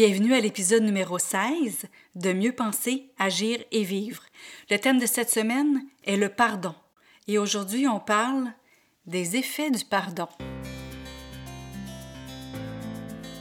Bienvenue à l'épisode numéro 16 de Mieux penser, agir et vivre. Le thème de cette semaine est le pardon. Et aujourd'hui, on parle des effets du pardon.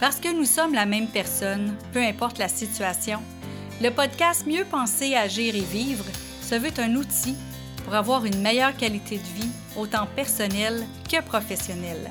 Parce que nous sommes la même personne, peu importe la situation, le podcast Mieux penser, agir et vivre se veut un outil pour avoir une meilleure qualité de vie, autant personnelle que professionnelle.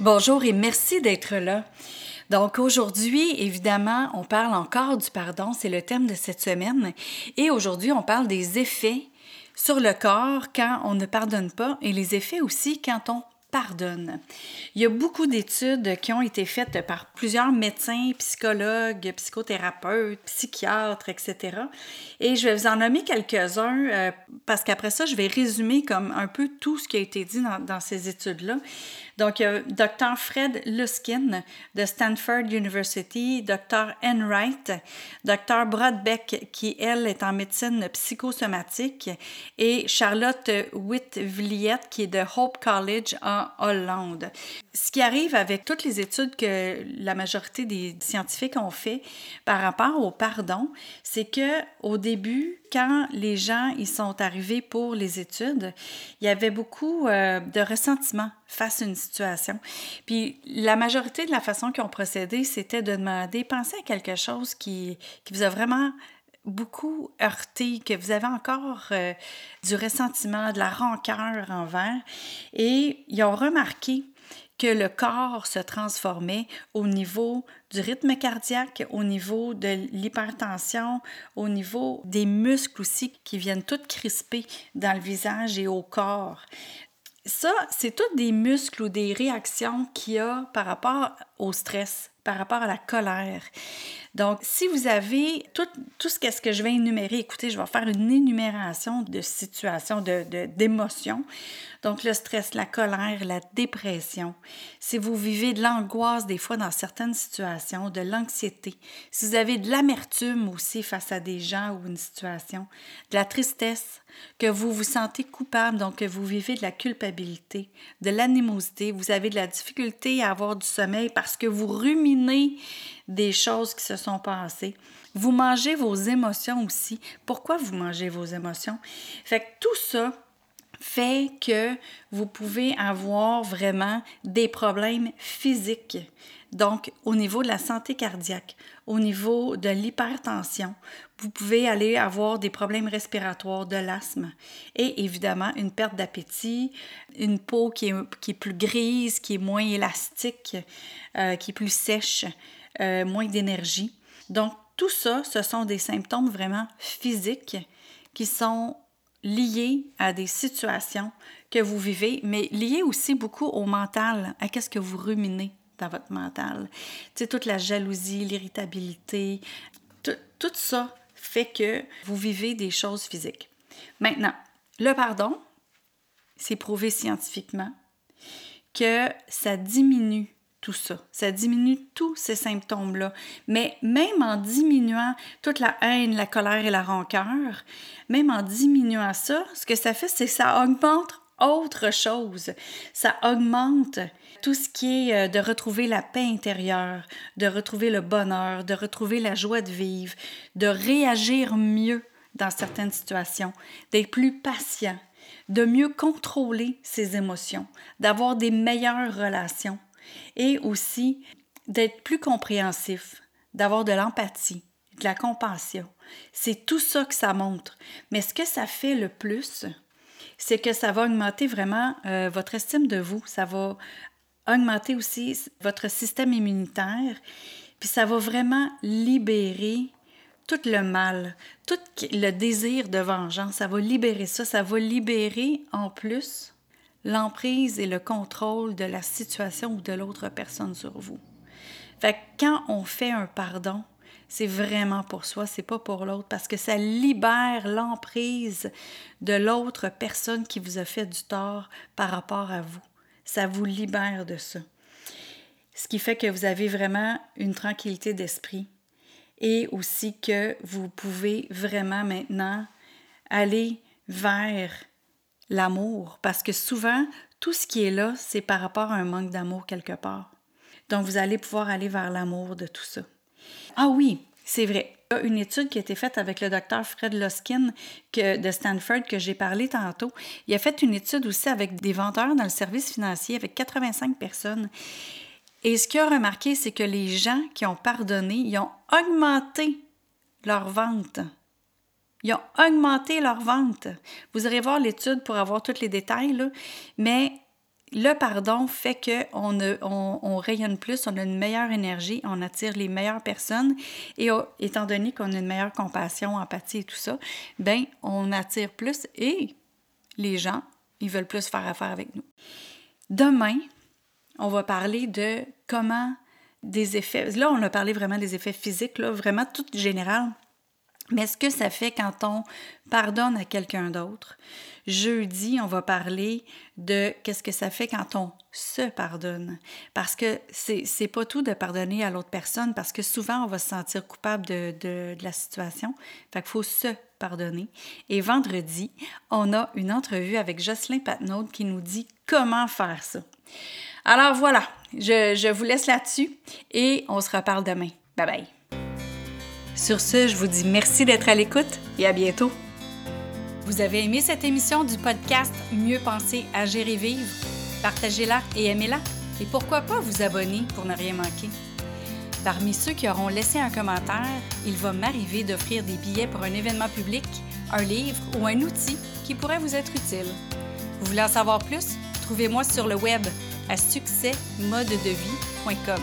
Bonjour et merci d'être là. Donc aujourd'hui, évidemment, on parle encore du pardon, c'est le thème de cette semaine. Et aujourd'hui, on parle des effets sur le corps quand on ne pardonne pas et les effets aussi quand on pardonne. Il y a beaucoup d'études qui ont été faites par plusieurs médecins, psychologues, psychothérapeutes, psychiatres, etc. Et je vais vous en nommer quelques-uns euh, parce qu'après ça, je vais résumer comme un peu tout ce qui a été dit dans, ces études-là. Donc, a Dr. Fred Luskin de Stanford University, Dr. Enright, Dr. Brodbeck, qui, elle, est en médecine psychosomatique, et Charlotte Whitvilliet, qui est de Hope College en Hollande. Ce qui arrive avec toutes les études que la majorité des scientifiques ont fait par rapport au pardon, c'est que au début, quand les gens ils sont arrivés pour les études, il y avait beaucoup euh, de ressentiment face à une situation. Puis la majorité de la façon qu'ils ont procédé, c'était de demander, pensez à quelque chose qui, qui vous a vraiment beaucoup heurté, que vous avez encore euh, du ressentiment, de la rancœur envers. Et ils ont remarqué que le corps se transformait au niveau du rythme cardiaque, au niveau de l'hypertension, au niveau des muscles aussi qui viennent toutes crisper dans le visage et au corps. Ça, c'est toutes des muscles ou des réactions qu'il y a par rapport au stress, par rapport à la colère. Donc, si vous avez tout, ce, ce que je vais énumérer, écoutez, je vais faire une énumération de situations, d'émotions. Donc, le stress, la colère, la dépression. Si vous vivez de l'angoisse des fois dans certaines situations, de l'anxiété, si vous avez de l'amertume aussi face à des gens ou une situation, de la tristesse, que vous vous sentez coupable, donc que vous vivez de la culpabilité, de l'animosité, vous avez de la difficulté à avoir du sommeil parce que vous ruminez des choses qui se sont passées. Vous mangez vos émotions aussi. Pourquoi vous mangez vos émotions? Fait que tout ça fait que vous pouvez avoir vraiment des problèmes physiques. Donc, au niveau de la santé cardiaque, au niveau de l'hypertension, vous pouvez aller avoir des problèmes respiratoires, de l'asthme et évidemment une perte d'appétit, une peau qui est, qui est, plus grise, qui est moins élastique, euh, qui est plus sèche, euh, moins d'énergie. Donc, tout ça, ce sont des symptômes vraiment physiques qui sont liés à des situations que vous vivez, mais liés aussi beaucoup au mental, à qu'est-ce que vous ruminez dans votre mental? Tu sais, toute la jalousie, l'irritabilité, tout ça fait que vous vivez des choses physiques. Maintenant, le pardon, c'est prouvé scientifiquement que ça diminue tout ça. Ça diminue tous ces symptômes-là. Mais même en diminuant toute la haine, la colère et la rancœur, même en diminuant ça, ce que ça fait, c'est que ça augmente autre chose. Ça augmente tout ce qui est euh, de retrouver la paix intérieure, de retrouver le bonheur, de retrouver la joie de vivre, de réagir mieux dans certaines situations, d'être plus patient, de mieux contrôler ses émotions, d'avoir des meilleures relations et aussi d'être plus compréhensif, d'avoir de l'empathie, de la compassion. C'est tout ça que ça montre. Mais ce que ça fait le plus, c'est que ça va augmenter vraiment euh, votre estime de vous, ça va augmenter aussi votre système immunitaire, puis ça va vraiment libérer tout le mal, tout le désir de vengeance, ça va libérer ça, ça va libérer en plus l'emprise et le contrôle de la situation ou de l'autre personne sur vous. Fait que quand on fait un pardon, c'est vraiment pour soi, c'est pas pour l'autre, parce que ça libère l'emprise de l'autre personne qui vous a fait du tort par rapport à vous. Ça vous libère de ça. Ce qui fait que vous avez vraiment une tranquillité d'esprit et aussi que vous pouvez vraiment maintenant aller vers l'amour, parce que souvent, tout ce qui est là, c'est par rapport à un manque d'amour quelque part. Donc, vous allez pouvoir aller vers l'amour de tout ça. Ah oui, c'est vrai. Il y a une étude qui a été faite avec le docteur Fred Loskin de Stanford que j'ai parlé tantôt. Il a fait une étude aussi avec des vendeurs dans le service financier avec 85 personnes. Et ce qu'il a remarqué, c'est que les gens qui ont pardonné, ils ont augmenté leur vente. Ils ont augmenté leur vente. Vous irez voir l'étude pour avoir tous les détails, là, mais le pardon fait qu'on on, rayonne plus, on a une meilleure énergie, on attire les meilleures personnes et étant donné qu'on a une meilleure compassion, empathie et tout ça, ben on attire plus et les gens, ils veulent plus faire affaire avec nous. Demain, on va parler de comment des effets. Là, on a parlé vraiment des effets physiques, là, vraiment tout général. Mais ce que ça fait quand on pardonne à quelqu'un d'autre? Jeudi, on va parler de qu'est-ce que ça fait quand on se pardonne. Parce que c'est, pas tout de pardonner à l'autre personne, parce que souvent, on va se sentir coupable de la situation. Fait qu'il faut se pardonner. Et vendredi, on a une entrevue avec Jocelyn Patnaud qui nous dit comment faire ça. Alors voilà, je, je vous laisse là-dessus et on se reparle demain. Bye bye. Sur ce, je vous dis merci d'être à l'écoute et à bientôt. Vous avez aimé cette émission du podcast Mieux penser, agir et vivre? Partagez-la et aimez-la. Et pourquoi pas vous abonner pour ne rien manquer? Parmi ceux qui auront laissé un commentaire, il va m'arriver d'offrir des billets pour un événement public, un livre ou un outil qui pourrait vous être utile. Vous voulez en savoir plus? Trouvez-moi sur le web à succèsmodedevie.com.